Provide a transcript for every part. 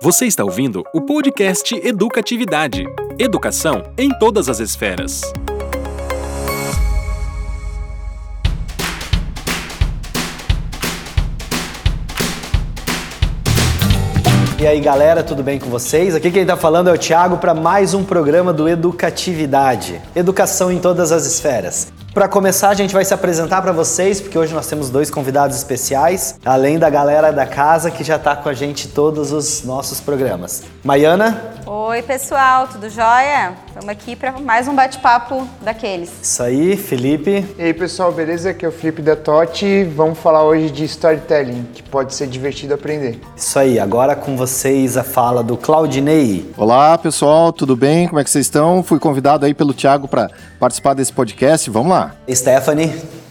Você está ouvindo o podcast Educatividade. Educação em todas as esferas. E aí galera, tudo bem com vocês? Aqui quem está falando é o Thiago para mais um programa do Educatividade. Educação em todas as esferas. Para começar, a gente vai se apresentar para vocês, porque hoje nós temos dois convidados especiais, além da galera da casa que já está com a gente todos os nossos programas. Maiana? Oi, pessoal, tudo jóia? Estamos aqui para mais um bate-papo daqueles. Isso aí, Felipe. E aí, pessoal, beleza? Aqui é o Felipe da Totti. Vamos falar hoje de storytelling, que pode ser divertido aprender. Isso aí, agora com vocês a fala do Claudinei. Olá, pessoal, tudo bem? Como é que vocês estão? Fui convidado aí pelo Thiago para participar desse podcast. Vamos lá. Stephanie.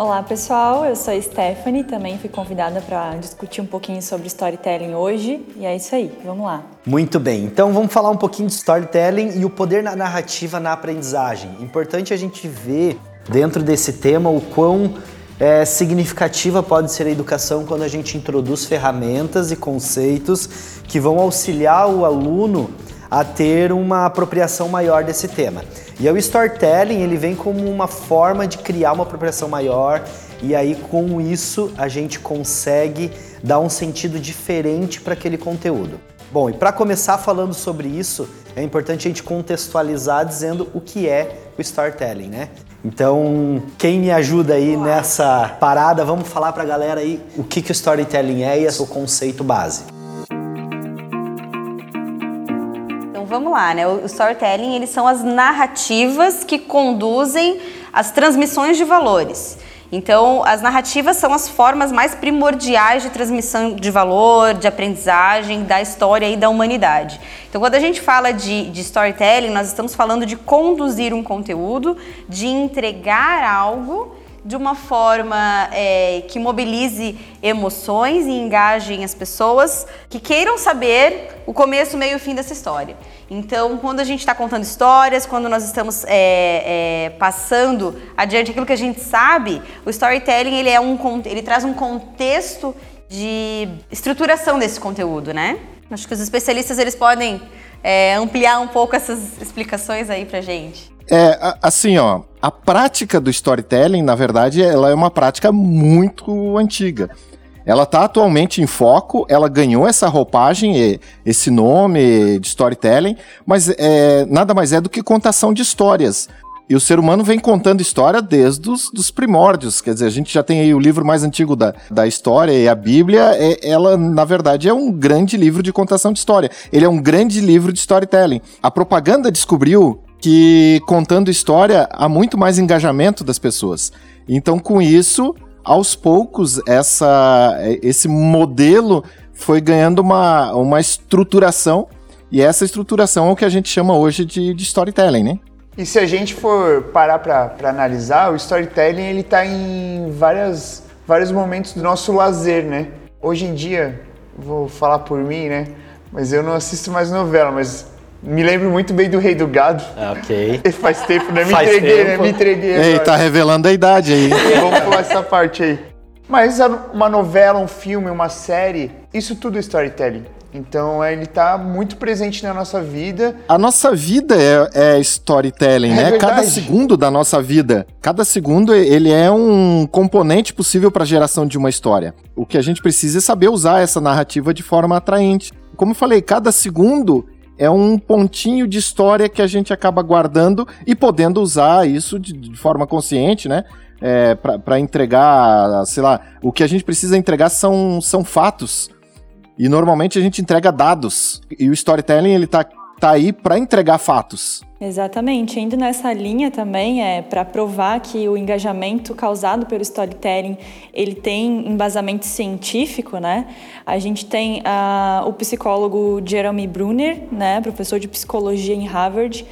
Olá pessoal, eu sou Stephanie, também fui convidada para discutir um pouquinho sobre storytelling hoje e é isso aí, vamos lá. Muito bem, então vamos falar um pouquinho de storytelling e o poder na narrativa na aprendizagem. Importante a gente ver dentro desse tema o quão é, significativa pode ser a educação quando a gente introduz ferramentas e conceitos que vão auxiliar o aluno a ter uma apropriação maior desse tema. E o storytelling ele vem como uma forma de criar uma apropriação maior e aí com isso a gente consegue dar um sentido diferente para aquele conteúdo. Bom, e para começar falando sobre isso, é importante a gente contextualizar dizendo o que é o storytelling, né? Então, quem me ajuda aí nessa parada, vamos falar para a galera aí o que, que o storytelling é e o conceito base. Vamos lá, né? O storytelling, eles são as narrativas que conduzem as transmissões de valores. Então, as narrativas são as formas mais primordiais de transmissão de valor, de aprendizagem da história e da humanidade. Então, quando a gente fala de, de storytelling, nós estamos falando de conduzir um conteúdo, de entregar algo de uma forma é, que mobilize emoções e engajem as pessoas que queiram saber o começo, meio e fim dessa história. Então, quando a gente está contando histórias, quando nós estamos é, é, passando adiante aquilo que a gente sabe, o storytelling ele, é um, ele traz um contexto de estruturação desse conteúdo, né? Acho que os especialistas eles podem é, ampliar um pouco essas explicações aí pra gente. É, assim, ó, a prática do storytelling, na verdade, ela é uma prática muito antiga. Ela está atualmente em foco, ela ganhou essa roupagem, esse nome de storytelling, mas é, nada mais é do que contação de histórias. E o ser humano vem contando história desde os dos primórdios. Quer dizer, a gente já tem aí o livro mais antigo da, da história e a Bíblia, é, ela, na verdade, é um grande livro de contação de história. Ele é um grande livro de storytelling. A propaganda descobriu que contando história há muito mais engajamento das pessoas. Então, com isso, aos poucos, essa, esse modelo foi ganhando uma, uma estruturação, e essa estruturação é o que a gente chama hoje de, de storytelling, né? E se a gente for parar para analisar, o storytelling ele está em várias, vários momentos do nosso lazer, né? Hoje em dia, vou falar por mim, né? Mas eu não assisto mais novela, mas me lembro muito bem do Rei do Gado. Ok. Faz tempo, né? Me Faz entreguei, né? tempo. né? Me entreguei. Ei, agora. tá revelando a idade aí. Vamos pular essa parte aí. Mas uma novela, um filme, uma série, isso tudo é storytelling. Então ele está muito presente na nossa vida. A nossa vida é, é storytelling, é né? Verdade. Cada segundo da nossa vida, cada segundo ele é um componente possível para a geração de uma história. O que a gente precisa é saber usar essa narrativa de forma atraente. Como eu falei, cada segundo é um pontinho de história que a gente acaba guardando e podendo usar isso de, de forma consciente, né? É, para entregar, sei lá, o que a gente precisa entregar são, são fatos. E normalmente a gente entrega dados. E o storytelling ele tá, tá aí para entregar fatos. Exatamente. Indo nessa linha também é para provar que o engajamento causado pelo storytelling ele tem embasamento científico, né? A gente tem uh, o psicólogo Jeremy Brunner, né, professor de psicologia em Harvard,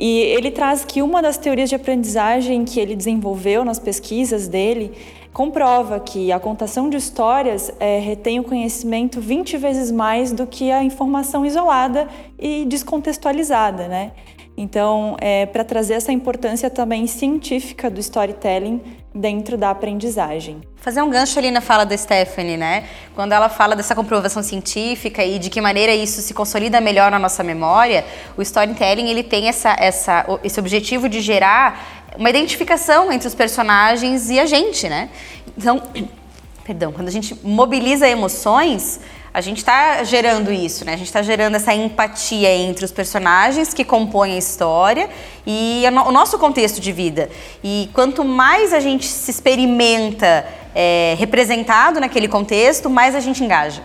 e ele traz que uma das teorias de aprendizagem que ele desenvolveu nas pesquisas dele comprova que a contação de histórias é, retém o conhecimento 20 vezes mais do que a informação isolada e descontextualizada, né? Então, é, para trazer essa importância também científica do storytelling dentro da aprendizagem. Fazer um gancho ali na fala da Stephanie, né? Quando ela fala dessa comprovação científica e de que maneira isso se consolida melhor na nossa memória, o storytelling ele tem essa, essa, esse objetivo de gerar uma identificação entre os personagens e a gente, né? Então, perdão, quando a gente mobiliza emoções, a gente está gerando isso, né? A gente está gerando essa empatia entre os personagens que compõem a história e o nosso contexto de vida. E quanto mais a gente se experimenta é, representado naquele contexto, mais a gente engaja.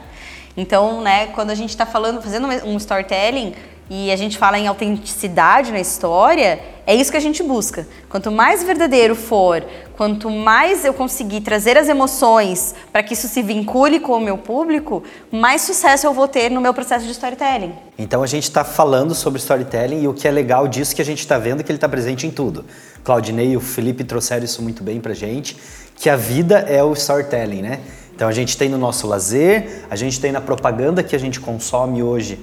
Então, né, quando a gente está falando, fazendo um storytelling, e a gente fala em autenticidade na história, é isso que a gente busca. Quanto mais verdadeiro for, quanto mais eu conseguir trazer as emoções para que isso se vincule com o meu público, mais sucesso eu vou ter no meu processo de storytelling. Então a gente está falando sobre storytelling e o que é legal disso que a gente está vendo é que ele está presente em tudo. Claudinei e o Felipe trouxeram isso muito bem para gente, que a vida é o storytelling, né? Então a gente tem no nosso lazer, a gente tem na propaganda que a gente consome hoje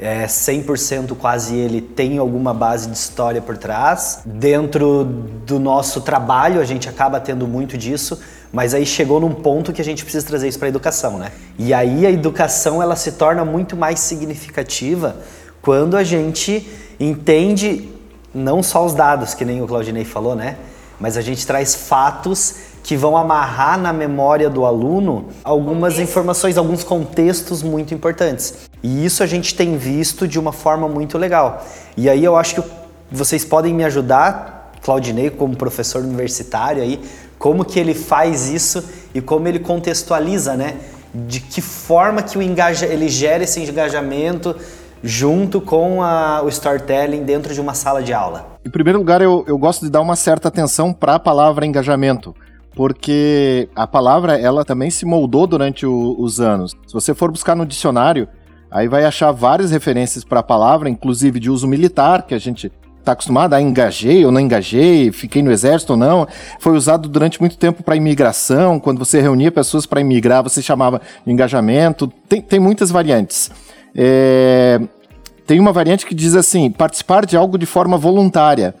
é, 100% quase ele tem alguma base de história por trás. Dentro do nosso trabalho, a gente acaba tendo muito disso, mas aí chegou num ponto que a gente precisa trazer isso para a educação, né? E aí a educação ela se torna muito mais significativa quando a gente entende não só os dados, que nem o Claudinei falou, né? Mas a gente traz fatos que vão amarrar na memória do aluno algumas informações, alguns contextos muito importantes. E isso a gente tem visto de uma forma muito legal. E aí eu acho que vocês podem me ajudar, Claudinei, como professor universitário aí, como que ele faz isso e como ele contextualiza, né? De que forma que o engaja, ele gera esse engajamento junto com a, o storytelling dentro de uma sala de aula? Em primeiro lugar, eu, eu gosto de dar uma certa atenção para a palavra engajamento porque a palavra ela também se moldou durante o, os anos. Se você for buscar no dicionário, aí vai achar várias referências para a palavra, inclusive de uso militar, que a gente está acostumado a engajei ou não engajei, fiquei no exército ou não. Foi usado durante muito tempo para imigração, quando você reunia pessoas para imigrar, você chamava de engajamento. Tem, tem muitas variantes. É, tem uma variante que diz assim: participar de algo de forma voluntária.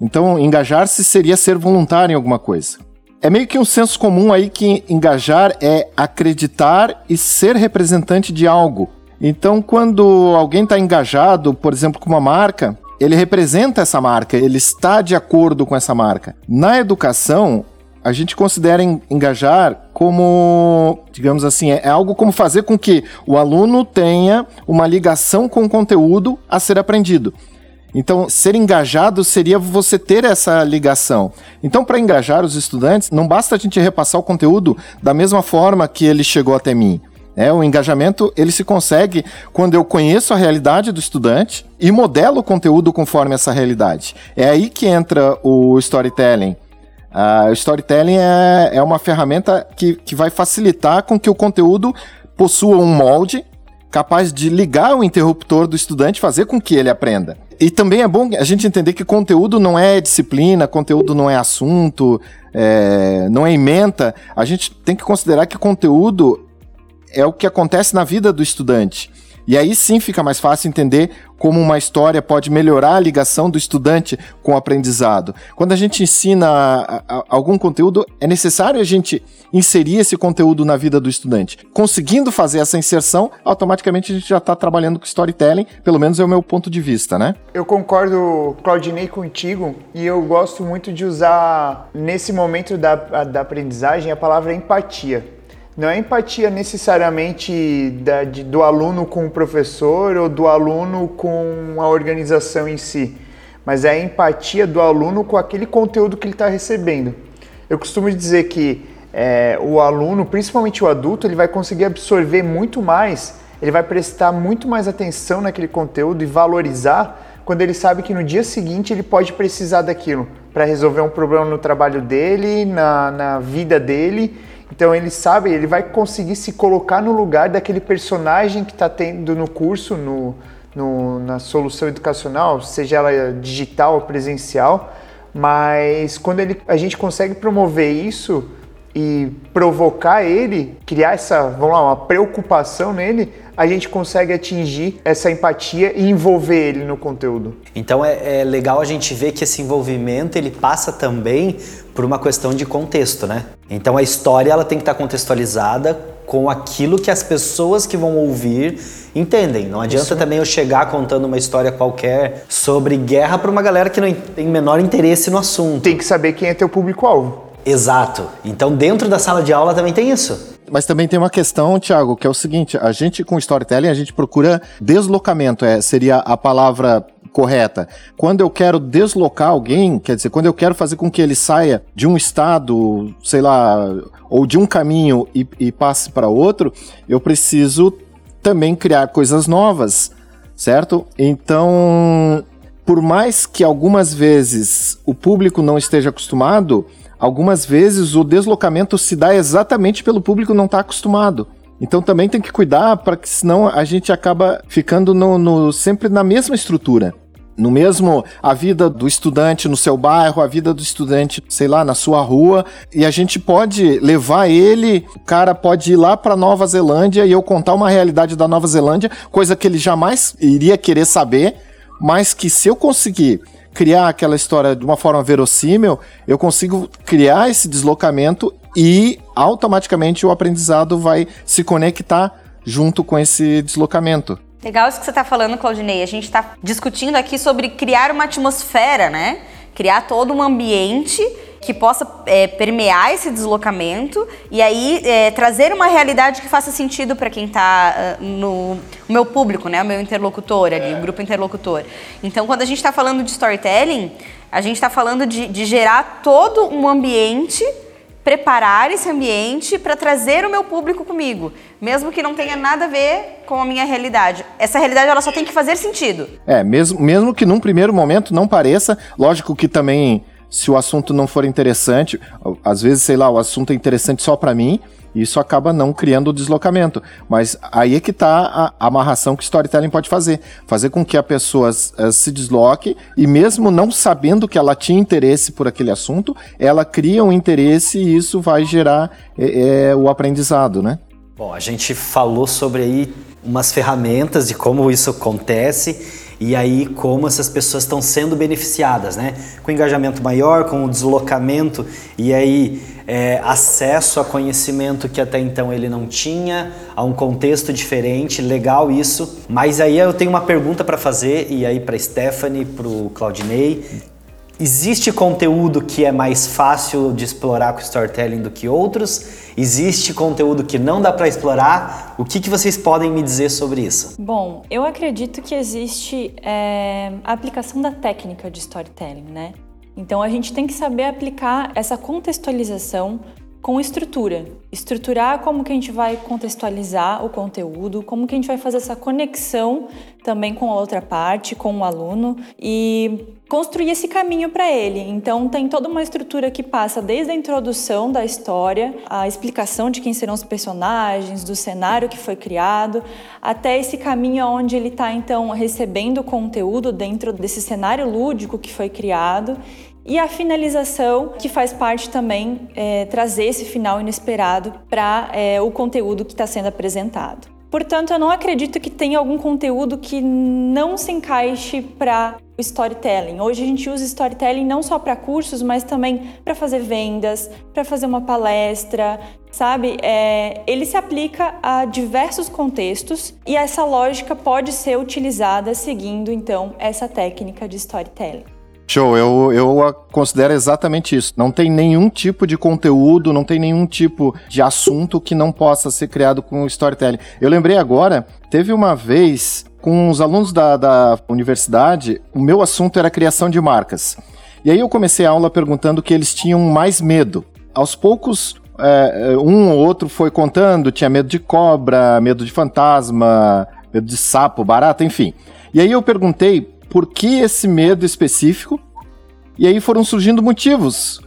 Então, engajar-se seria ser voluntário em alguma coisa. É meio que um senso comum aí que engajar é acreditar e ser representante de algo. Então, quando alguém está engajado, por exemplo, com uma marca, ele representa essa marca, ele está de acordo com essa marca. Na educação, a gente considera engajar como, digamos assim, é, é algo como fazer com que o aluno tenha uma ligação com o conteúdo a ser aprendido. Então, ser engajado seria você ter essa ligação. Então, para engajar os estudantes, não basta a gente repassar o conteúdo da mesma forma que ele chegou até mim. É, o engajamento ele se consegue quando eu conheço a realidade do estudante e modelo o conteúdo conforme essa realidade. É aí que entra o storytelling. O storytelling é, é uma ferramenta que, que vai facilitar com que o conteúdo possua um molde capaz de ligar o interruptor do estudante, fazer com que ele aprenda. E também é bom a gente entender que conteúdo não é disciplina, conteúdo não é assunto, é, não é ementa. A gente tem que considerar que conteúdo é o que acontece na vida do estudante. E aí sim fica mais fácil entender como uma história pode melhorar a ligação do estudante com o aprendizado. Quando a gente ensina algum conteúdo, é necessário a gente inserir esse conteúdo na vida do estudante. Conseguindo fazer essa inserção, automaticamente a gente já está trabalhando com storytelling, pelo menos é o meu ponto de vista, né? Eu concordo, Claudinei, contigo, e eu gosto muito de usar, nesse momento da, da aprendizagem, a palavra empatia não é empatia necessariamente da, de, do aluno com o professor ou do aluno com a organização em si, mas é a empatia do aluno com aquele conteúdo que ele está recebendo. Eu costumo dizer que é, o aluno, principalmente o adulto, ele vai conseguir absorver muito mais, ele vai prestar muito mais atenção naquele conteúdo e valorizar quando ele sabe que no dia seguinte ele pode precisar daquilo para resolver um problema no trabalho dele, na, na vida dele então ele sabe, ele vai conseguir se colocar no lugar daquele personagem que está tendo no curso, no, no, na solução educacional, seja ela digital ou presencial. Mas quando ele, a gente consegue promover isso, e provocar ele, criar essa, vamos lá, uma preocupação nele, a gente consegue atingir essa empatia e envolver ele no conteúdo. Então é, é legal a gente ver que esse envolvimento ele passa também por uma questão de contexto, né? Então a história ela tem que estar contextualizada com aquilo que as pessoas que vão ouvir entendem. Não adianta Isso. também eu chegar contando uma história qualquer sobre guerra para uma galera que não tem menor interesse no assunto. Tem que saber quem é teu público-alvo. Exato. Então dentro da sala de aula também tem isso. Mas também tem uma questão, Thiago, que é o seguinte: a gente com storytelling a gente procura deslocamento, é, seria a palavra correta. Quando eu quero deslocar alguém, quer dizer, quando eu quero fazer com que ele saia de um estado, sei lá, ou de um caminho e, e passe para outro, eu preciso também criar coisas novas, certo? Então, por mais que algumas vezes o público não esteja acostumado, algumas vezes o deslocamento se dá exatamente pelo público não estar tá acostumado. Então também tem que cuidar para que senão a gente acaba ficando no, no, sempre na mesma estrutura. No mesmo, a vida do estudante no seu bairro, a vida do estudante, sei lá, na sua rua, e a gente pode levar ele, o cara pode ir lá para Nova Zelândia e eu contar uma realidade da Nova Zelândia, coisa que ele jamais iria querer saber, mas que se eu conseguir criar aquela história de uma forma verossímil, eu consigo criar esse deslocamento e automaticamente o aprendizado vai se conectar junto com esse deslocamento. Legal isso que você está falando, Claudinei. A gente está discutindo aqui sobre criar uma atmosfera, né? Criar todo um ambiente que possa é, permear esse deslocamento e aí é, trazer uma realidade que faça sentido para quem está uh, no meu público, né? O meu interlocutor ali, é. o grupo interlocutor. Então, quando a gente está falando de storytelling, a gente está falando de, de gerar todo um ambiente preparar esse ambiente para trazer o meu público comigo, mesmo que não tenha nada a ver com a minha realidade. Essa realidade ela só tem que fazer sentido. É, mesmo, mesmo que num primeiro momento não pareça, lógico que também se o assunto não for interessante, às vezes, sei lá, o assunto é interessante só para mim, isso acaba não criando o deslocamento. Mas aí é que está a amarração que storytelling pode fazer. Fazer com que a pessoa uh, se desloque e mesmo não sabendo que ela tinha interesse por aquele assunto, ela cria um interesse e isso vai gerar é, é, o aprendizado, né? Bom, a gente falou sobre aí umas ferramentas de como isso acontece e aí como essas pessoas estão sendo beneficiadas, né? Com engajamento maior, com o deslocamento e aí é, acesso a conhecimento que até então ele não tinha, a um contexto diferente, legal isso. Mas aí eu tenho uma pergunta para fazer e aí para Stephanie, para o Claudinei. Existe conteúdo que é mais fácil de explorar com storytelling do que outros? Existe conteúdo que não dá para explorar? O que, que vocês podem me dizer sobre isso? Bom, eu acredito que existe é, a aplicação da técnica de storytelling, né? Então a gente tem que saber aplicar essa contextualização com estrutura. Estruturar como que a gente vai contextualizar o conteúdo, como que a gente vai fazer essa conexão também com a outra parte, com o aluno e construir esse caminho para ele. Então tem toda uma estrutura que passa desde a introdução da história, a explicação de quem serão os personagens, do cenário que foi criado, até esse caminho onde ele está então recebendo conteúdo dentro desse cenário lúdico que foi criado e a finalização, que faz parte também é, trazer esse final inesperado para é, o conteúdo que está sendo apresentado. Portanto, eu não acredito que tenha algum conteúdo que não se encaixe para o storytelling. Hoje a gente usa storytelling não só para cursos, mas também para fazer vendas, para fazer uma palestra, sabe? É, ele se aplica a diversos contextos e essa lógica pode ser utilizada seguindo então essa técnica de storytelling. Show, eu, eu considero exatamente isso. Não tem nenhum tipo de conteúdo, não tem nenhum tipo de assunto que não possa ser criado com storytelling. Eu lembrei agora, teve uma vez com os alunos da, da universidade, o meu assunto era criação de marcas. E aí eu comecei a aula perguntando que eles tinham mais medo. Aos poucos, é, um ou outro foi contando, tinha medo de cobra, medo de fantasma, medo de sapo, barata, enfim. E aí eu perguntei por que esse medo específico. E aí foram surgindo motivos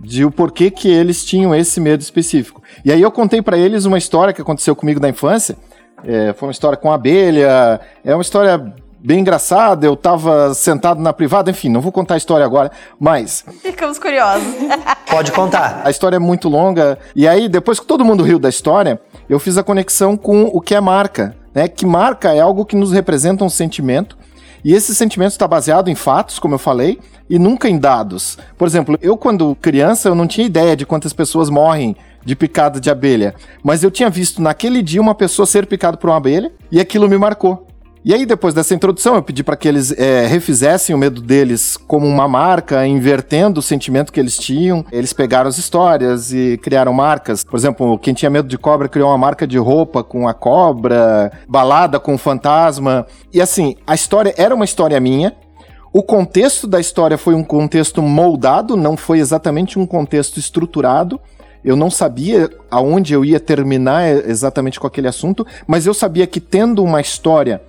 de o porquê que eles tinham esse medo específico. E aí eu contei para eles uma história que aconteceu comigo na infância. É, foi uma história com abelha, é uma história bem engraçada, eu tava sentado na privada, enfim, não vou contar a história agora, mas... Ficamos curiosos. Pode contar. A história é muito longa, e aí, depois que todo mundo riu da história, eu fiz a conexão com o que é marca, né? Que marca é algo que nos representa um sentimento, e esse sentimento está baseado em fatos, como eu falei, e nunca em dados. Por exemplo, eu quando criança, eu não tinha ideia de quantas pessoas morrem de picada de abelha, mas eu tinha visto naquele dia uma pessoa ser picada por uma abelha e aquilo me marcou. E aí, depois dessa introdução, eu pedi para que eles é, refizessem o medo deles como uma marca, invertendo o sentimento que eles tinham. Eles pegaram as histórias e criaram marcas. Por exemplo, quem tinha medo de cobra criou uma marca de roupa com a cobra, balada com o fantasma. E assim, a história era uma história minha. O contexto da história foi um contexto moldado, não foi exatamente um contexto estruturado. Eu não sabia aonde eu ia terminar exatamente com aquele assunto, mas eu sabia que tendo uma história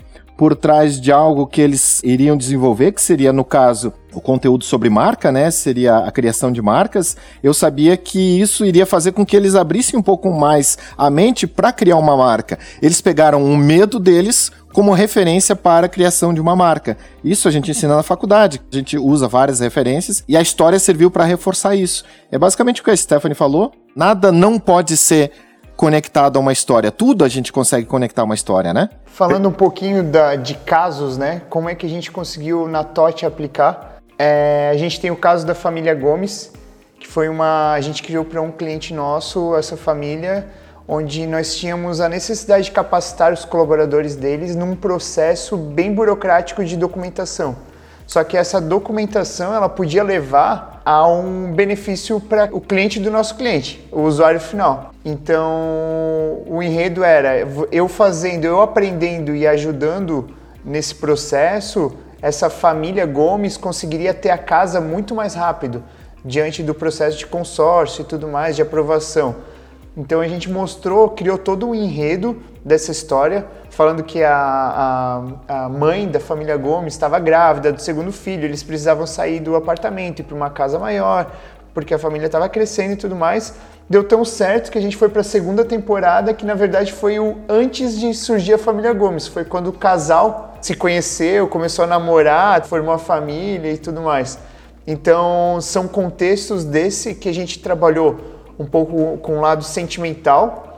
por trás de algo que eles iriam desenvolver, que seria, no caso, o conteúdo sobre marca, né? Seria a criação de marcas. Eu sabia que isso iria fazer com que eles abrissem um pouco mais a mente para criar uma marca. Eles pegaram o medo deles como referência para a criação de uma marca. Isso a gente ensina na faculdade. A gente usa várias referências e a história serviu para reforçar isso. É basicamente o que a Stephanie falou. Nada não pode ser conectado a uma história. Tudo a gente consegue conectar a uma história, né? Falando um pouquinho da, de casos, né? Como é que a gente conseguiu na TOT aplicar? É, a gente tem o caso da família Gomes, que foi uma. A gente criou para um cliente nosso essa família, onde nós tínhamos a necessidade de capacitar os colaboradores deles num processo bem burocrático de documentação. Só que essa documentação ela podia levar a um benefício para o cliente do nosso cliente, o usuário final. Então, o enredo era eu fazendo, eu aprendendo e ajudando nesse processo, essa família Gomes conseguiria ter a casa muito mais rápido diante do processo de consórcio e tudo mais, de aprovação. Então a gente mostrou, criou todo um enredo dessa história, falando que a, a, a mãe da família Gomes estava grávida do segundo filho, eles precisavam sair do apartamento e para uma casa maior, porque a família estava crescendo e tudo mais. Deu tão certo que a gente foi para a segunda temporada, que na verdade foi o antes de surgir a família Gomes, foi quando o casal se conheceu, começou a namorar, formou a família e tudo mais. Então, são contextos desse que a gente trabalhou um pouco com o lado sentimental,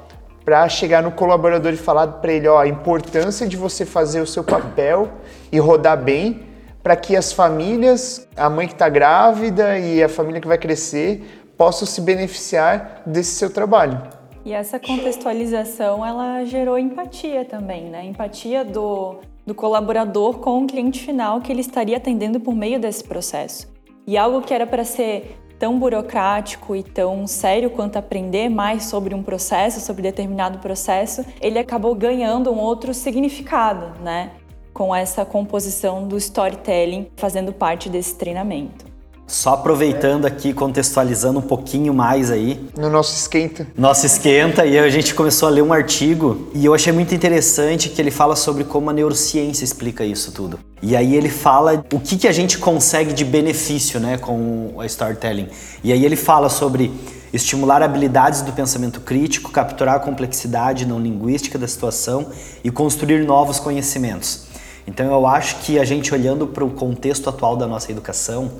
para chegar no colaborador e falar para ele, ó, a importância de você fazer o seu papel e rodar bem, para que as famílias, a mãe que está grávida e a família que vai crescer, possam se beneficiar desse seu trabalho. E essa contextualização, ela gerou empatia também, né? Empatia do, do colaborador com o cliente final que ele estaria atendendo por meio desse processo. E algo que era para ser tão burocrático e tão sério quanto aprender mais sobre um processo, sobre determinado processo, ele acabou ganhando um outro significado, né? Com essa composição do storytelling fazendo parte desse treinamento. Só aproveitando aqui, contextualizando um pouquinho mais aí. No nosso esquenta. Nosso esquenta, e a gente começou a ler um artigo e eu achei muito interessante que ele fala sobre como a neurociência explica isso tudo. E aí ele fala o que, que a gente consegue de benefício né, com a storytelling. E aí ele fala sobre estimular habilidades do pensamento crítico, capturar a complexidade não linguística da situação e construir novos conhecimentos. Então eu acho que a gente olhando para o contexto atual da nossa educação,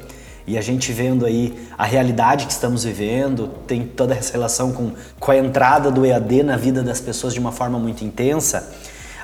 e a gente vendo aí a realidade que estamos vivendo, tem toda essa relação com, com a entrada do EAD na vida das pessoas de uma forma muito intensa,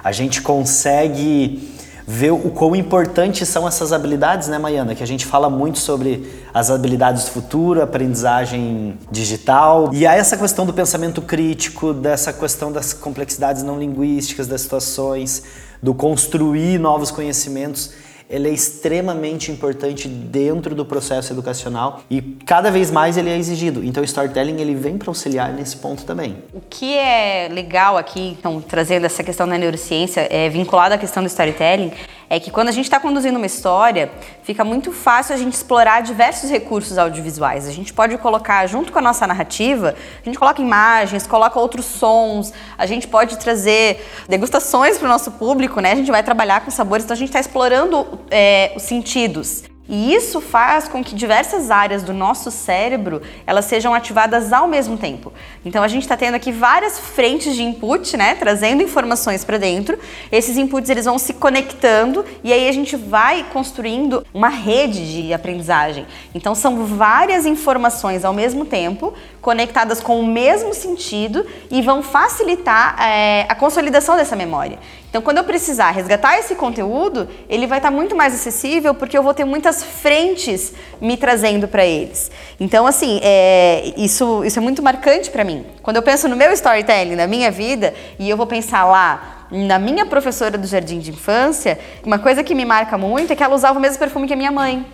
a gente consegue ver o quão importantes são essas habilidades, né, Maiana? Que a gente fala muito sobre as habilidades do futuro, aprendizagem digital. E há essa questão do pensamento crítico, dessa questão das complexidades não linguísticas das situações, do construir novos conhecimentos ele é extremamente importante dentro do processo educacional e cada vez mais ele é exigido. Então o storytelling ele vem para auxiliar nesse ponto também. O que é legal aqui, então trazendo essa questão da neurociência, é vinculado à questão do storytelling, é que quando a gente está conduzindo uma história, fica muito fácil a gente explorar diversos recursos audiovisuais. A gente pode colocar, junto com a nossa narrativa, a gente coloca imagens, coloca outros sons, a gente pode trazer degustações para o nosso público, né? A gente vai trabalhar com sabores, então a gente está explorando é, os sentidos. E isso faz com que diversas áreas do nosso cérebro elas sejam ativadas ao mesmo tempo. Então a gente está tendo aqui várias frentes de input, né, trazendo informações para dentro. Esses inputs eles vão se conectando e aí a gente vai construindo uma rede de aprendizagem. Então são várias informações ao mesmo tempo conectadas com o mesmo sentido e vão facilitar é, a consolidação dessa memória. Então, quando eu precisar resgatar esse conteúdo, ele vai estar muito mais acessível porque eu vou ter muitas frentes me trazendo para eles. Então, assim, é, isso, isso é muito marcante para mim. Quando eu penso no meu storytelling, na minha vida, e eu vou pensar lá na minha professora do jardim de infância, uma coisa que me marca muito é que ela usava o mesmo perfume que a minha mãe.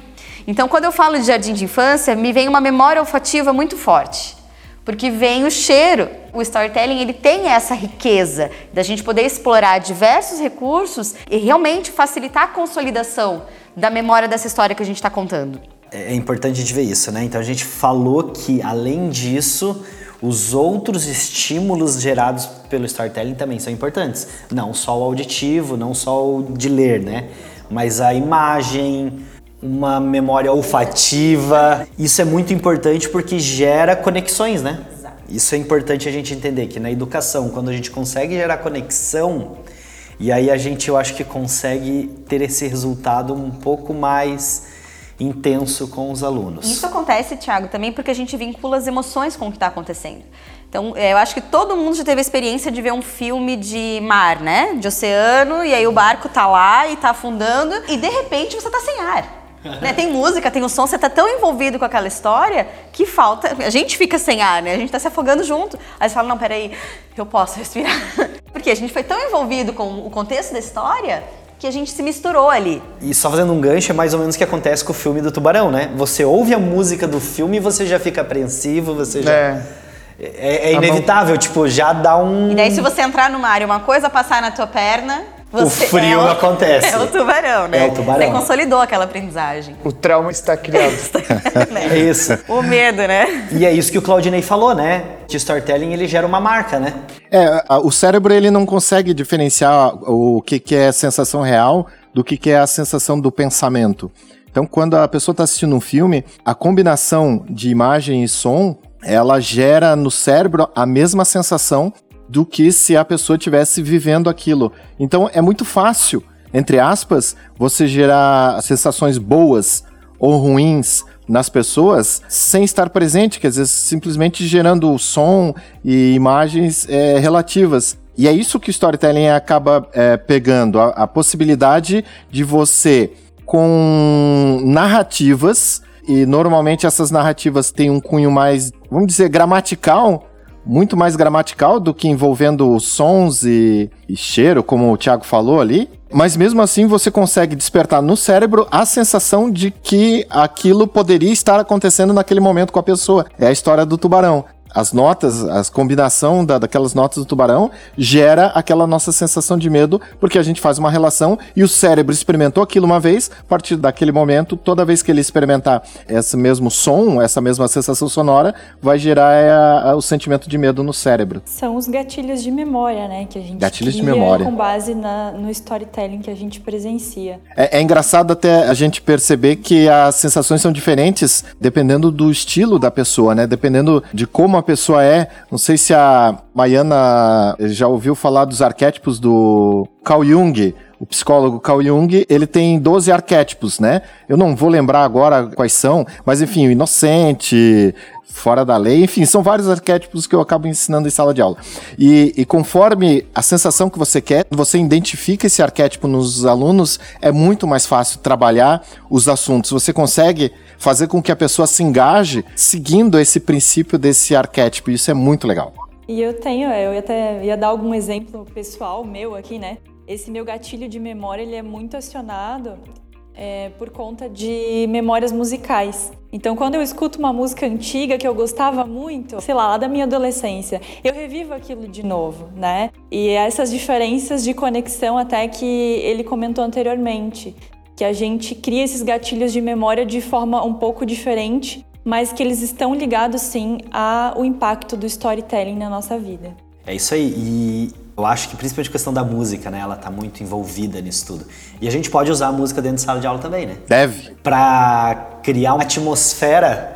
Então, quando eu falo de jardim de infância, me vem uma memória olfativa muito forte porque vem o cheiro. O storytelling ele tem essa riqueza da gente poder explorar diversos recursos e realmente facilitar a consolidação da memória dessa história que a gente está contando. É, é importante a gente ver isso, né? Então a gente falou que além disso os outros estímulos gerados pelo storytelling também são importantes. Não só o auditivo, não só o de ler, né? Mas a imagem, uma memória olfativa. Isso é muito importante porque gera conexões, né? Isso é importante a gente entender que na educação, quando a gente consegue gerar conexão, e aí a gente eu acho que consegue ter esse resultado um pouco mais intenso com os alunos. Isso acontece, Thiago, também porque a gente vincula as emoções com o que está acontecendo. Então, é, eu acho que todo mundo já teve a experiência de ver um filme de mar, né? De oceano, e aí o barco tá lá e tá afundando, e de repente você tá sem ar né? Tem música, tem o som, você tá tão envolvido com aquela história que falta. A gente fica sem ar, né? A gente tá se afogando junto. Aí você fala, não, peraí, eu posso respirar. Porque a gente foi tão envolvido com o contexto da história que a gente se misturou ali. E só fazendo um gancho, é mais ou menos o que acontece com o filme do Tubarão, né? Você ouve a música do filme e você já fica apreensivo, você já. É. É, é inevitável, tipo, já dá um. E daí, se você entrar no mar e uma coisa passar na tua perna, você o frio é o, acontece. É o tubarão, né? É o tubarão. Você consolidou aquela aprendizagem. O trauma está criado. é isso. O medo, né? E é isso que o Claudinei falou, né? Que storytelling ele gera uma marca, né? É, o cérebro ele não consegue diferenciar o que, que é sensação real do que, que é a sensação do pensamento. Então, quando a pessoa está assistindo um filme, a combinação de imagem e som ela gera no cérebro a mesma sensação do que se a pessoa tivesse vivendo aquilo. Então é muito fácil, entre aspas, você gerar sensações boas ou ruins nas pessoas sem estar presente, quer dizer, simplesmente gerando som e imagens é, relativas. E é isso que o storytelling acaba é, pegando, a, a possibilidade de você, com narrativas, e normalmente essas narrativas têm um cunho mais, vamos dizer, gramatical, muito mais gramatical do que envolvendo sons e, e cheiro, como o Thiago falou ali. Mas mesmo assim você consegue despertar no cérebro a sensação de que aquilo poderia estar acontecendo naquele momento com a pessoa. É a história do tubarão as notas, a combinação da, daquelas notas do tubarão gera aquela nossa sensação de medo, porque a gente faz uma relação e o cérebro experimentou aquilo uma vez, a partir daquele momento, toda vez que ele experimentar esse mesmo som, essa mesma sensação sonora, vai gerar a, é, a, o sentimento de medo no cérebro. São os gatilhos de memória, né? Que a gente gatilhos de memória. com base na, no storytelling que a gente presencia. É, é engraçado até a gente perceber que as sensações são diferentes dependendo do estilo da pessoa, né? Dependendo de como a pessoa é. Não sei se a Maiana já ouviu falar dos arquétipos do Carl Jung. O psicólogo Carl Jung, ele tem 12 arquétipos, né? Eu não vou lembrar agora quais são, mas enfim, o inocente, fora da lei, enfim, são vários arquétipos que eu acabo ensinando em sala de aula. E, e, conforme a sensação que você quer, você identifica esse arquétipo nos alunos, é muito mais fácil trabalhar os assuntos. Você consegue fazer com que a pessoa se engaje seguindo esse princípio desse arquétipo. Isso é muito legal. E eu tenho, eu até ia dar algum exemplo pessoal meu aqui, né? Esse meu gatilho de memória ele é muito acionado é, por conta de memórias musicais. Então, quando eu escuto uma música antiga que eu gostava muito, sei lá, lá da minha adolescência, eu revivo aquilo de novo, né? E essas diferenças de conexão até que ele comentou anteriormente que a gente cria esses gatilhos de memória de forma um pouco diferente, mas que eles estão ligados sim ao impacto do storytelling na nossa vida. É isso aí. E Eu acho que principalmente a questão da música, né? Ela tá muito envolvida nisso tudo. E a gente pode usar a música dentro de sala de aula também, né? Deve. Pra criar uma atmosfera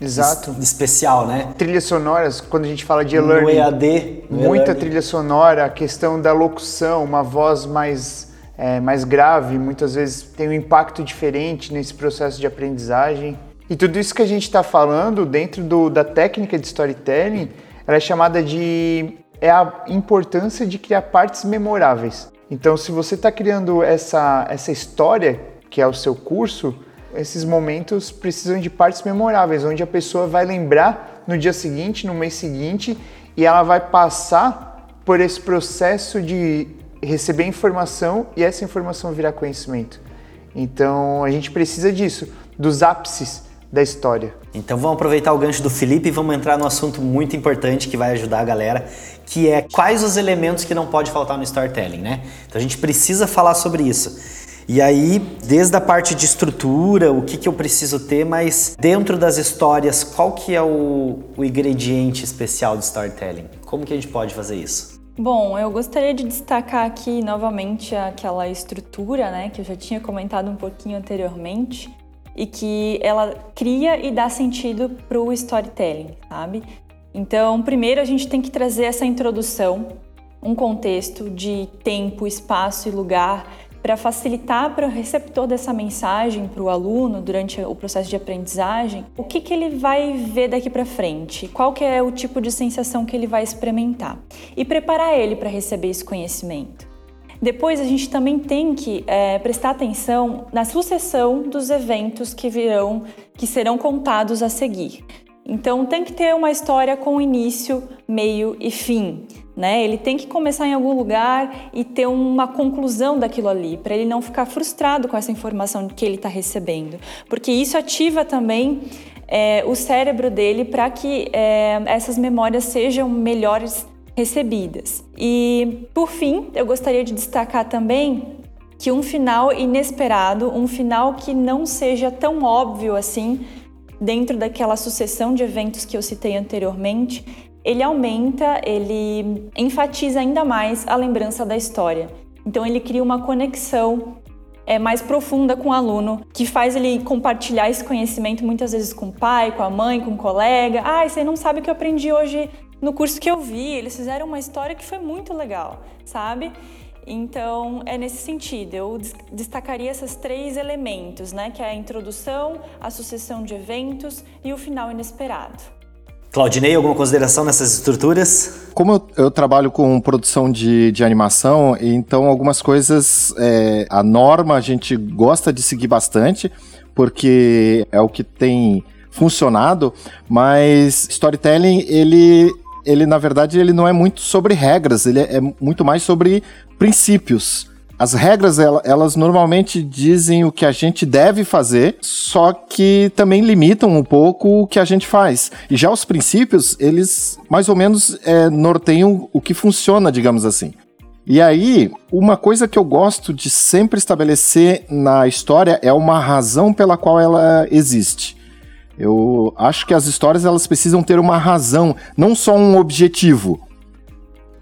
Exato. es- especial, né? Trilhas sonoras, quando a gente fala de No e-learning, EAD. no muita e-learning. trilha sonora, a questão da locução, uma voz mais, é, mais grave, muitas vezes tem um impacto diferente nesse processo de aprendizagem. E tudo isso que a gente está falando dentro do- da técnica de storytelling, ela é chamada de é a importância de criar partes memoráveis. Então, se você está criando essa, essa história, que é o seu curso, esses momentos precisam de partes memoráveis, onde a pessoa vai lembrar no dia seguinte, no mês seguinte, e ela vai passar por esse processo de receber informação e essa informação virar conhecimento. Então, a gente precisa disso, dos ápices da história. Então vamos aproveitar o gancho do Felipe e vamos entrar no assunto muito importante que vai ajudar a galera, que é quais os elementos que não pode faltar no storytelling, né? Então a gente precisa falar sobre isso. E aí, desde a parte de estrutura, o que, que eu preciso ter, mas dentro das histórias, qual que é o, o ingrediente especial do storytelling? Como que a gente pode fazer isso? Bom, eu gostaria de destacar aqui novamente aquela estrutura, né, que eu já tinha comentado um pouquinho anteriormente, e que ela cria e dá sentido para o storytelling, sabe? Então, primeiro a gente tem que trazer essa introdução, um contexto de tempo, espaço e lugar para facilitar para o receptor dessa mensagem, para o aluno durante o processo de aprendizagem, o que, que ele vai ver daqui para frente, qual que é o tipo de sensação que ele vai experimentar e preparar ele para receber esse conhecimento. Depois a gente também tem que é, prestar atenção na sucessão dos eventos que virão, que serão contados a seguir. Então tem que ter uma história com início, meio e fim. Né? Ele tem que começar em algum lugar e ter uma conclusão daquilo ali, para ele não ficar frustrado com essa informação que ele está recebendo, porque isso ativa também é, o cérebro dele para que é, essas memórias sejam melhores recebidas. E por fim, eu gostaria de destacar também que um final inesperado, um final que não seja tão óbvio assim, dentro daquela sucessão de eventos que eu citei anteriormente, ele aumenta, ele enfatiza ainda mais a lembrança da história. Então ele cria uma conexão é, mais profunda com o aluno, que faz ele compartilhar esse conhecimento muitas vezes com o pai, com a mãe, com o colega. Ah, você não sabe o que eu aprendi hoje no curso que eu vi. Eles fizeram uma história que foi muito legal, sabe? Então, é nesse sentido, eu destacaria esses três elementos, né? Que é a introdução, a sucessão de eventos e o final inesperado. Claudinei, alguma consideração nessas estruturas? Como eu, eu trabalho com produção de, de animação, então algumas coisas, é, a norma a gente gosta de seguir bastante, porque é o que tem funcionado, mas storytelling, ele, ele na verdade, ele não é muito sobre regras, ele é, é muito mais sobre princípios. As regras, elas normalmente dizem o que a gente deve fazer, só que também limitam um pouco o que a gente faz. E já os princípios, eles mais ou menos é, norteiam o que funciona, digamos assim. E aí, uma coisa que eu gosto de sempre estabelecer na história é uma razão pela qual ela existe. Eu acho que as histórias elas precisam ter uma razão, não só um objetivo.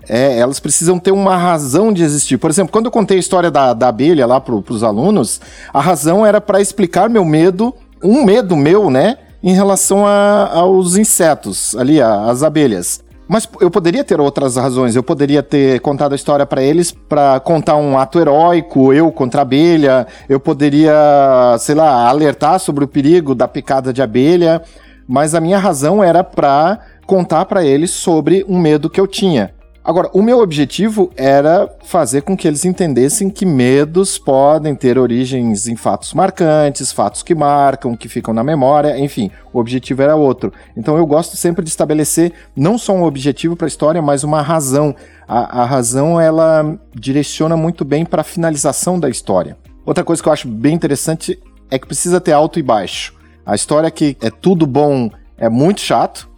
É, elas precisam ter uma razão de existir. Por exemplo, quando eu contei a história da, da abelha lá para os alunos, a razão era para explicar meu medo, um medo meu, né, em relação a, aos insetos, ali, as abelhas. Mas eu poderia ter outras razões. Eu poderia ter contado a história para eles para contar um ato heróico, eu contra a abelha. Eu poderia, sei lá, alertar sobre o perigo da picada de abelha. Mas a minha razão era para contar para eles sobre um medo que eu tinha. Agora, o meu objetivo era fazer com que eles entendessem que medos podem ter origens em fatos marcantes, fatos que marcam, que ficam na memória, enfim, o objetivo era outro. Então eu gosto sempre de estabelecer não só um objetivo para a história, mas uma razão. A, a razão ela direciona muito bem para a finalização da história. Outra coisa que eu acho bem interessante é que precisa ter alto e baixo. A história que é tudo bom é muito chato,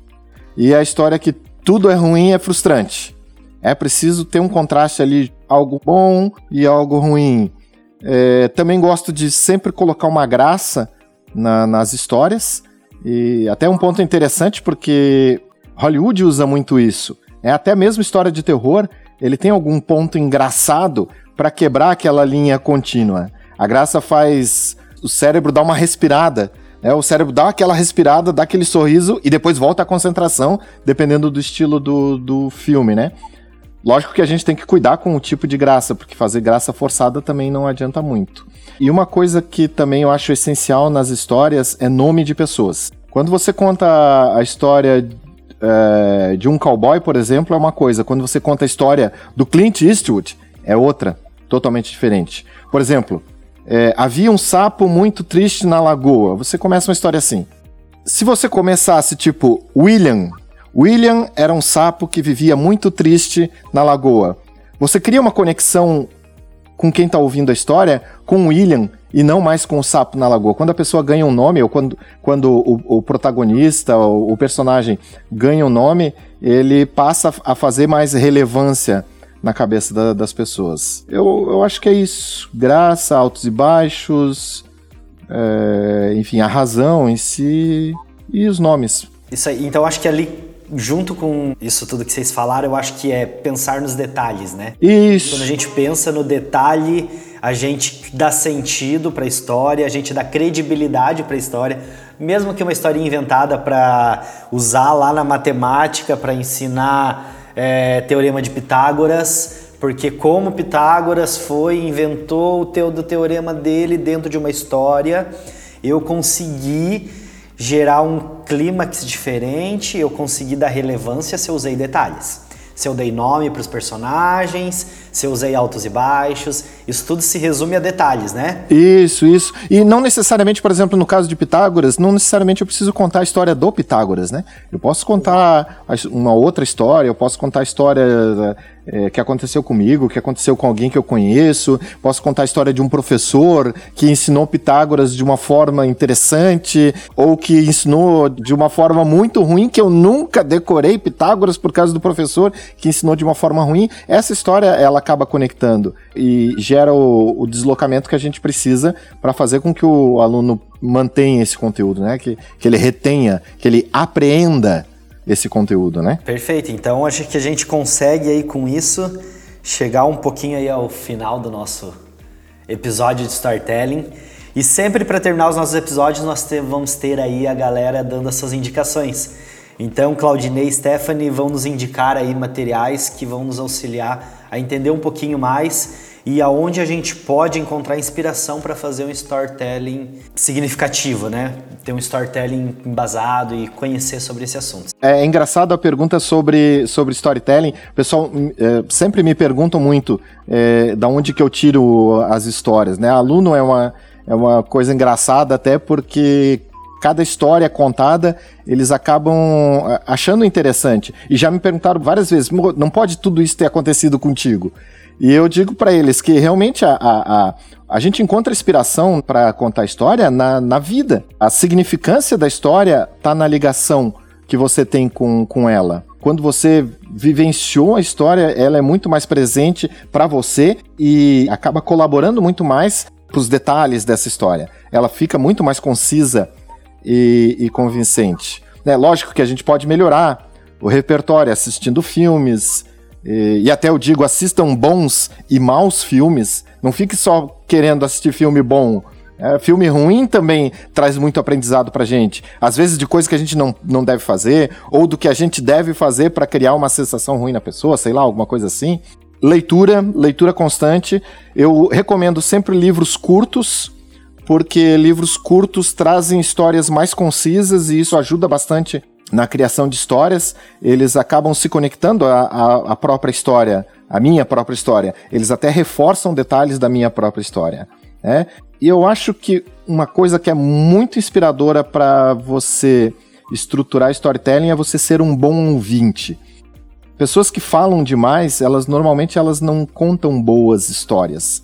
e a história que tudo é ruim é frustrante. É preciso ter um contraste ali, algo bom e algo ruim. É, também gosto de sempre colocar uma graça na, nas histórias. E até um ponto interessante, porque Hollywood usa muito isso. É até mesmo história de terror, ele tem algum ponto engraçado para quebrar aquela linha contínua. A graça faz o cérebro dar uma respirada. Né? O cérebro dá aquela respirada, dá aquele sorriso e depois volta à concentração, dependendo do estilo do, do filme, né? Lógico que a gente tem que cuidar com o tipo de graça, porque fazer graça forçada também não adianta muito. E uma coisa que também eu acho essencial nas histórias é nome de pessoas. Quando você conta a história é, de um cowboy, por exemplo, é uma coisa. Quando você conta a história do Clint Eastwood, é outra, totalmente diferente. Por exemplo, é, havia um sapo muito triste na lagoa. Você começa uma história assim. Se você começasse tipo William, William era um sapo que vivia muito triste na lagoa. Você cria uma conexão com quem está ouvindo a história com William e não mais com o sapo na lagoa. Quando a pessoa ganha um nome, ou quando, quando o, o protagonista, o, o, personagem ganha um nome, ele passa a fazer mais relevância na cabeça da, das pessoas. Eu, eu acho que é isso. Graça, altos e baixos, é, enfim, a razão em si e os nomes. Isso aí. Então acho que ali junto com isso tudo que vocês falaram, eu acho que é pensar nos detalhes, né? Isso. Quando a gente pensa no detalhe, a gente dá sentido para a história, a gente dá credibilidade para a história, mesmo que uma história inventada para usar lá na matemática para ensinar é, teorema de Pitágoras, porque como Pitágoras foi inventou o teu do teorema dele dentro de uma história, eu consegui gerar um clímax diferente, eu consegui dar relevância se eu usei detalhes. Se eu dei nome para os personagens, se eu usei altos e baixos. Isso tudo se resume a detalhes, né? Isso, isso. E não necessariamente, por exemplo, no caso de Pitágoras, não necessariamente eu preciso contar a história do Pitágoras, né? Eu posso contar uma outra história, eu posso contar a história é, que aconteceu comigo, que aconteceu com alguém que eu conheço. Posso contar a história de um professor que ensinou Pitágoras de uma forma interessante, ou que ensinou de uma forma muito ruim, que eu nunca decorei Pitágoras por causa do professor que ensinou de uma forma ruim. Essa história ela acaba conectando e gera o, o deslocamento que a gente precisa para fazer com que o aluno mantenha esse conteúdo, né? Que, que ele retenha, que ele apreenda esse conteúdo, né? Perfeito. Então acho que a gente consegue aí com isso chegar um pouquinho aí ao final do nosso episódio de storytelling. E sempre para terminar os nossos episódios nós te, vamos ter aí a galera dando as suas indicações. Então Claudinei e Stephanie vão nos indicar aí materiais que vão nos auxiliar a entender um pouquinho mais e aonde a gente pode encontrar inspiração para fazer um storytelling significativo, né? Ter um storytelling embasado e conhecer sobre esse assunto. É, engraçado a pergunta sobre, sobre storytelling. Pessoal é, sempre me perguntam muito é, da onde que eu tiro as histórias, né? Aluno é uma, é uma coisa engraçada até porque cada história contada, eles acabam é, achando interessante. E já me perguntaram várias vezes: não pode tudo isso ter acontecido contigo? E eu digo para eles que realmente a, a, a, a gente encontra inspiração para contar a história na, na vida. A significância da história está na ligação que você tem com, com ela. Quando você vivenciou a história, ela é muito mais presente para você e acaba colaborando muito mais para os detalhes dessa história. Ela fica muito mais concisa e, e convincente. É lógico que a gente pode melhorar o repertório assistindo filmes, e, e, até eu digo, assistam bons e maus filmes. Não fique só querendo assistir filme bom. É, filme ruim também traz muito aprendizado pra gente. Às vezes de coisas que a gente não, não deve fazer, ou do que a gente deve fazer para criar uma sensação ruim na pessoa, sei lá, alguma coisa assim. Leitura, leitura constante. Eu recomendo sempre livros curtos, porque livros curtos trazem histórias mais concisas e isso ajuda bastante na criação de histórias, eles acabam se conectando à, própria história, à minha própria história. Eles até reforçam detalhes da minha própria história. Né? E eu acho que uma coisa que é muito inspiradora para você estruturar storytelling é você ser um bom ouvinte. Pessoas que falam demais, elas normalmente elas não contam boas histórias.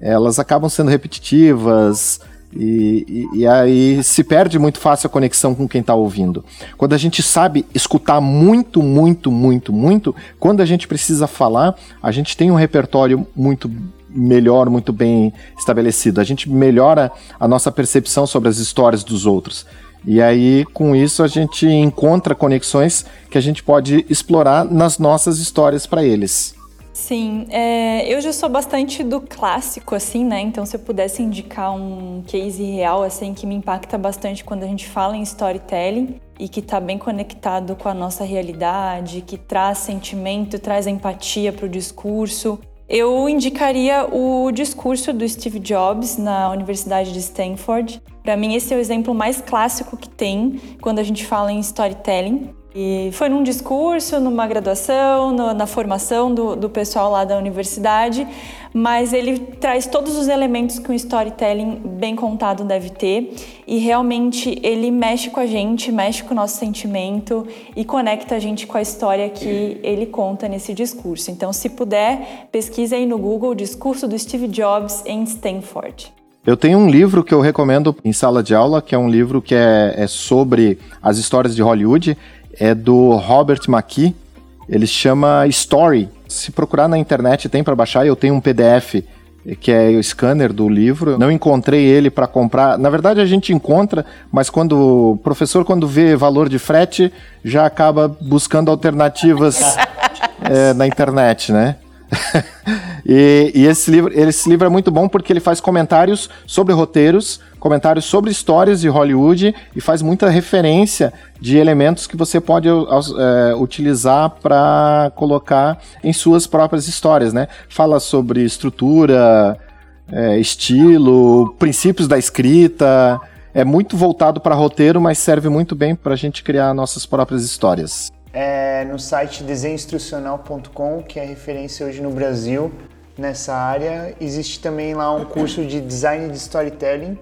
Elas acabam sendo repetitivas, e, e, e, aí se perde muito fácil a conexão com quem está ouvindo. Quando a gente sabe escutar muito, muito, muito, muito, quando a gente precisa falar, a gente tem um repertório muito melhor, muito bem estabelecido. A gente melhora a nossa percepção sobre as histórias dos outros. E aí, com isso, a gente encontra conexões que a gente pode explorar nas nossas histórias para eles. Sim, é, eu já sou bastante do clássico, assim, né? Então, se eu pudesse indicar um case real, assim, que me impacta bastante quando a gente fala em storytelling e que está bem conectado com a nossa realidade, que traz sentimento, traz empatia para o discurso. Eu indicaria o discurso do Steve Jobs na Universidade de Stanford. Para mim, esse é o exemplo mais clássico que tem quando a gente fala em storytelling. E foi num discurso, numa graduação, no, na formação do, do pessoal lá da universidade, mas ele traz todos os elementos que um storytelling bem contado deve ter e realmente ele mexe com a gente, mexe com o nosso sentimento e conecta a gente com a história que ele conta nesse discurso. Então, se puder, pesquise aí no Google o discurso do Steve Jobs em Stanford. Eu tenho um livro que eu recomendo em sala de aula, que é um livro que é, é sobre as histórias de Hollywood é do Robert McKee. Ele chama Story. Se procurar na internet tem para baixar. Eu tenho um PDF que é o scanner do livro. Não encontrei ele para comprar. Na verdade a gente encontra, mas quando o professor quando vê valor de frete já acaba buscando alternativas é, na internet, né? e, e esse, livro, esse livro é muito bom porque ele faz comentários sobre roteiros, comentários sobre histórias de Hollywood e faz muita referência de elementos que você pode é, utilizar para colocar em suas próprias histórias, né? Fala sobre estrutura, é, estilo, princípios da escrita. É muito voltado para roteiro, mas serve muito bem para a gente criar nossas próprias histórias é no site desenhoinstrucional.com, que é referência hoje no Brasil nessa área. Existe também lá um curso de design de storytelling.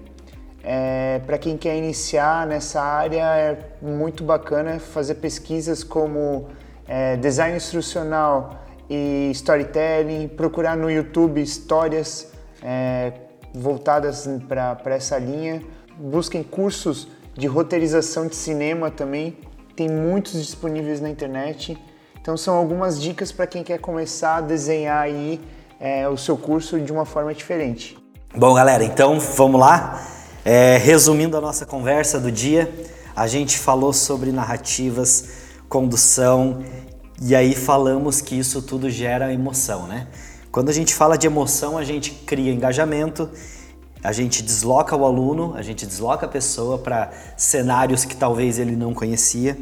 É, Para quem quer iniciar nessa área, é muito bacana fazer pesquisas como é, design instrucional e storytelling, procurar no YouTube histórias é, voltadas para essa linha. Busquem cursos de roteirização de cinema também, tem muitos disponíveis na internet. Então são algumas dicas para quem quer começar a desenhar aí é, o seu curso de uma forma diferente. Bom, galera, então vamos lá. É, resumindo a nossa conversa do dia, a gente falou sobre narrativas, condução e aí falamos que isso tudo gera emoção, né? Quando a gente fala de emoção, a gente cria engajamento a gente desloca o aluno, a gente desloca a pessoa para cenários que talvez ele não conhecia.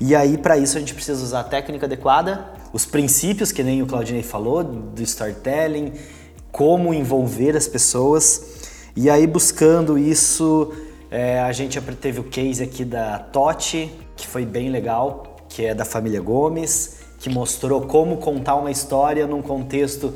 E aí, para isso, a gente precisa usar a técnica adequada, os princípios, que nem o Claudinei falou, do storytelling, como envolver as pessoas. E aí, buscando isso, é, a gente teve o case aqui da Totti, que foi bem legal, que é da família Gomes, que mostrou como contar uma história num contexto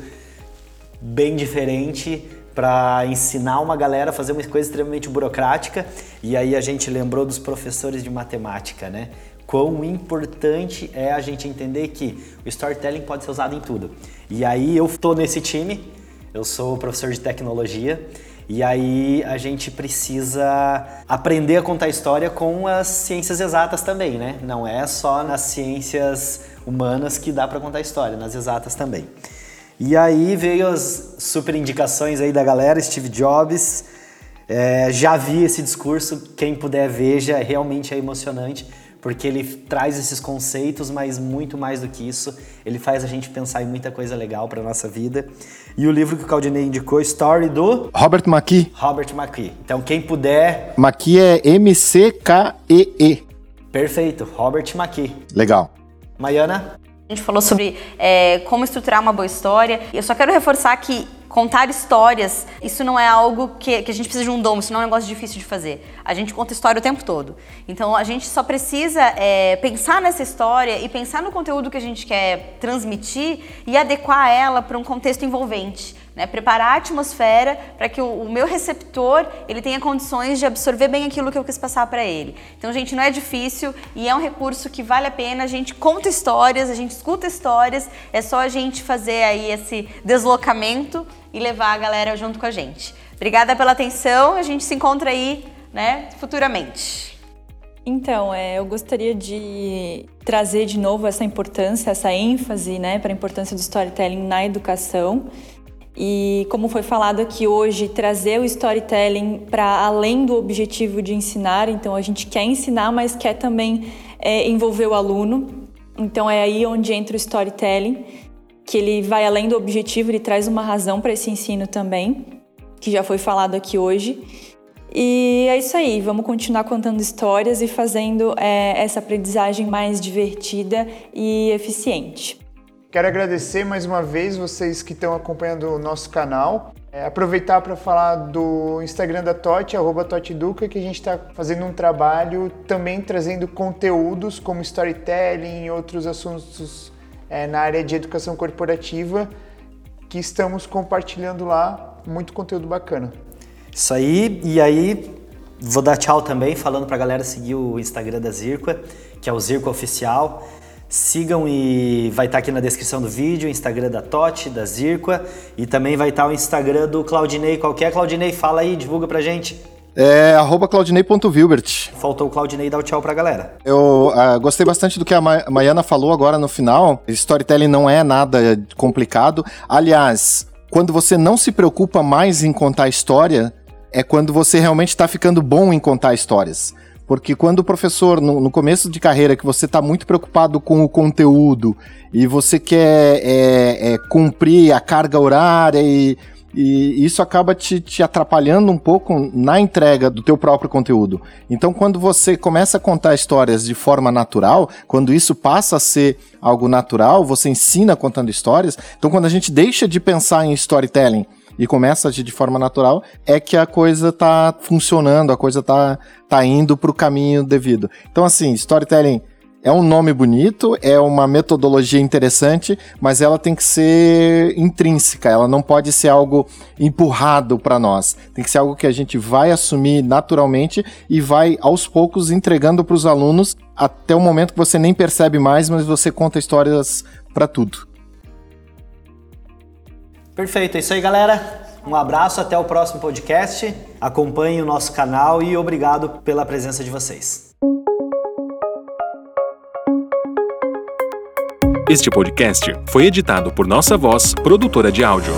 bem diferente para ensinar uma galera a fazer uma coisa extremamente burocrática. E aí a gente lembrou dos professores de matemática, né? Quão importante é a gente entender que o storytelling pode ser usado em tudo. E aí eu estou nesse time, eu sou professor de tecnologia. E aí a gente precisa aprender a contar história com as ciências exatas também, né? Não é só nas ciências humanas que dá para contar história, nas exatas também. E aí veio as super indicações aí da galera, Steve Jobs. É, já vi esse discurso, quem puder veja, realmente é emocionante, porque ele traz esses conceitos, mas muito mais do que isso, ele faz a gente pensar em muita coisa legal para nossa vida. E o livro que o Claudinei indicou, Story do Robert McKee. Robert McKee. Então quem puder, McKee é M C K E E. Perfeito, Robert McKee. Legal. Maiana? A gente falou sobre é, como estruturar uma boa história. Eu só quero reforçar que contar histórias, isso não é algo que, que, a gente precisa de um dom, isso não é um negócio difícil de fazer. A gente conta história o tempo todo. Então a gente só precisa é, pensar nessa história e pensar no conteúdo que a gente quer transmitir e adequar ela para um contexto envolvente. Né? Preparar a atmosfera para que o, o, meu receptor ele tenha condições de absorver bem aquilo que eu quis passar para ele. Então, gente, não é difícil e é um recurso que vale a pena. A gente conta histórias, a gente escuta histórias, é só a gente fazer aí esse deslocamento e levar a galera junto com a gente. Obrigada pela atenção, a gente se encontra aí né, futuramente. Então, é, eu gostaria de trazer de novo essa importância, essa ênfase né, para a importância do storytelling na educação. E como foi falado aqui hoje, trazer o storytelling para além do objetivo de ensinar. Então a gente quer ensinar, mas quer também é, envolver o aluno. Então é aí onde entra o storytelling. que ele vai além do objetivo, ele traz uma razão para esse ensino também, que já foi falado aqui hoje. E é isso aí, vamos continuar contando histórias e fazendo é, essa aprendizagem mais divertida e eficiente. Quero agradecer mais uma vez vocês que estão acompanhando o nosso canal. É, aproveitar para falar do Instagram da Tote, arroba Toteduca, que a gente está fazendo um trabalho também trazendo conteúdos como storytelling e outros assuntos é, na área de educação corporativa que estamos compartilhando lá. Muito conteúdo bacana. Isso aí, e aí vou dar tchau também, falando para a galera seguir o Instagram da Zirqua, que é o Zirqua Oficial. Sigam e vai estar tá aqui na descrição do vídeo o Instagram da Totti, da Zirqua e também vai estar tá o Instagram do Claudinei. Qualquer Claudinei, fala aí, divulga pra gente. É arroba claudinei.vilbert. Faltou o Claudinei dar o tchau pra galera. Eu uh, gostei bastante do que a Ma Maiana falou agora no final. Storytelling não é nada complicado. Aliás, quando você não se preocupa mais em contar história, é quando você realmente está ficando bom em contar histórias. Porque quando o professor, no, no começo de carreira, que você está muito preocupado com o conteúdo e você quer é, é, cumprir a carga horária e, e isso acaba te, te, atrapalhando um pouco na entrega do teu próprio conteúdo. Então, quando você começa a contar histórias de forma natural, quando isso passa a ser algo natural, você ensina contando histórias. Então, quando a gente deixa de pensar em storytelling e começa a agir de forma natural, é que a coisa tá funcionando, a coisa tá, tá indo pro caminho devido. Então, assim, storytelling é um nome bonito, é uma metodologia interessante, mas ela tem que ser intrínseca, ela não pode ser algo empurrado para nós. Tem que ser algo que a gente vai assumir naturalmente e vai aos poucos entregando para os alunos até o momento que você nem percebe mais, mas você conta histórias para tudo. Perfeito, é isso aí, galera. Um abraço, até o próximo podcast. Acompanhe o nosso canal e obrigado pela presença de vocês. Este podcast foi editado por Nossa Voz, produtora de áudio.